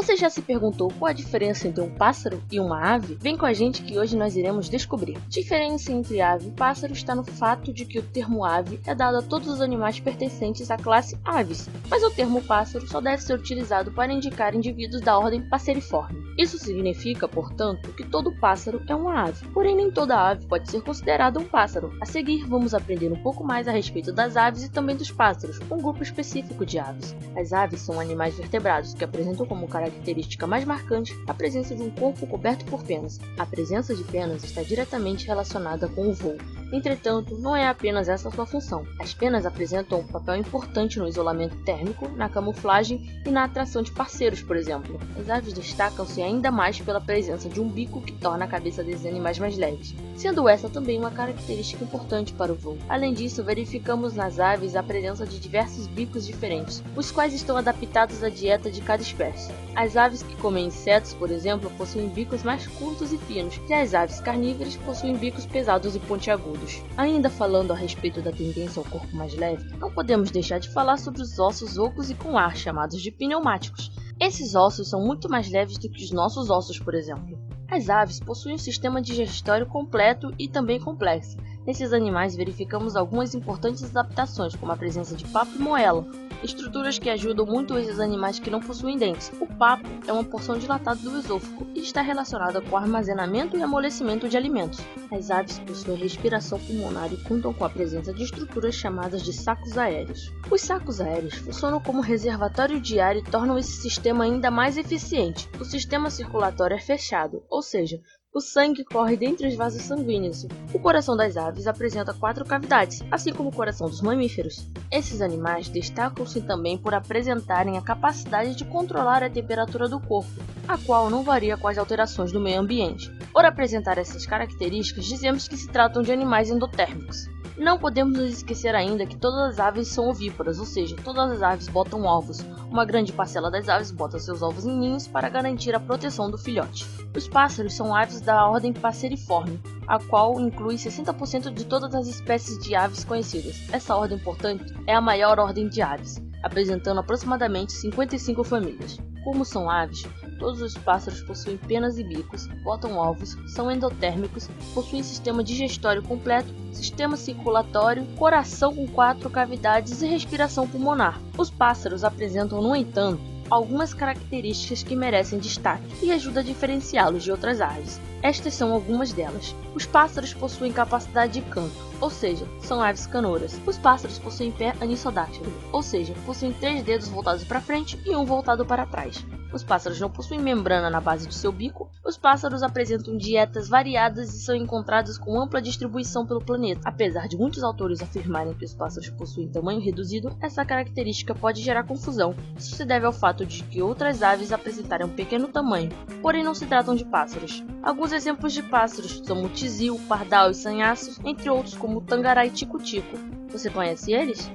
Você já se perguntou qual a diferença entre um pássaro e uma ave? Vem com a gente que hoje nós iremos descobrir. A diferença entre ave e pássaro está no fato de que o termo ave é dado a todos os animais pertencentes à classe aves, mas o termo pássaro só deve ser utilizado para indicar indivíduos da ordem Passeriforme. Isso significa, portanto, que todo pássaro é uma ave, porém nem toda ave pode ser considerada um pássaro. A seguir, vamos aprender um pouco mais a respeito das aves e também dos pássaros, um grupo específico de aves. As aves são animais vertebrados que apresentam como característica mais marcante a presença de um corpo coberto por penas. A presença de penas está diretamente relacionada com o voo. Entretanto, não é apenas essa sua função. As penas apresentam um papel importante no isolamento térmico, na camuflagem e na atração de parceiros, por exemplo. As aves destacam-se ainda mais pela presença de um bico que torna a cabeça desses animais mais leves, sendo essa também uma característica importante para o voo. Além disso, verificamos nas aves a presença de diversos bicos diferentes, os quais estão adaptados à dieta de cada espécie. As aves que comem insetos, por exemplo, possuem bicos mais curtos e finos, e as aves carnívoras possuem bicos pesados e pontiagudos. Ainda falando a respeito da tendência ao corpo mais leve, não podemos deixar de falar sobre os ossos ocos e com ar, chamados de pneumáticos. Esses ossos são muito mais leves do que os nossos ossos, por exemplo. As aves possuem um sistema digestório completo e também complexo. Nesses animais verificamos algumas importantes adaptações, como a presença de papo e moela, estruturas que ajudam muito esses animais que não possuem dentes. O papo é uma porção dilatada do esôfago e está relacionada com o armazenamento e amolecimento de alimentos. As aves possuem respiração pulmonar e contam com a presença de estruturas chamadas de sacos aéreos. Os sacos aéreos funcionam como reservatório de ar e tornam esse sistema ainda mais eficiente. O sistema circulatório é fechado, ou seja, o sangue corre dentre os vasos sanguíneos. O coração das aves apresenta quatro cavidades, assim como o coração dos mamíferos. Esses animais destacam-se também por apresentarem a capacidade de controlar a temperatura do corpo, a qual não varia com as alterações do meio ambiente. Por apresentar essas características, dizemos que se tratam de animais endotérmicos. Não podemos nos esquecer ainda que todas as aves são ovíparas, ou seja, todas as aves botam ovos. Uma grande parcela das aves bota seus ovos em ninhos para garantir a proteção do filhote. Os pássaros são aves da ordem Passeriforme, a qual inclui 60% de todas as espécies de aves conhecidas. Essa ordem, portanto, é a maior ordem de aves, apresentando aproximadamente 55 famílias. Como são aves, todos os pássaros possuem penas e bicos, botam ovos, são endotérmicos, possuem sistema digestório completo, sistema circulatório, coração com quatro cavidades e respiração pulmonar. Os pássaros apresentam, no entanto, algumas características que merecem destaque e ajuda a diferenciá-los de outras aves. Estas são algumas delas. Os pássaros possuem capacidade de canto, ou seja, são aves canoras. Os pássaros possuem pé anissodáctilo, ou seja, possuem três dedos voltados para frente e um voltado para trás. Os pássaros não possuem membrana na base de seu bico. Os pássaros apresentam dietas variadas e são encontrados com ampla distribuição pelo planeta. Apesar de muitos autores afirmarem que os pássaros possuem tamanho reduzido, essa característica pode gerar confusão. Isso se deve ao fato de que outras aves apresentarem um pequeno tamanho, porém não se tratam de pássaros. Alguns exemplos de pássaros são o tizil, pardal e sanhaços, entre outros como o tangará e tico-tico. Você conhece eles?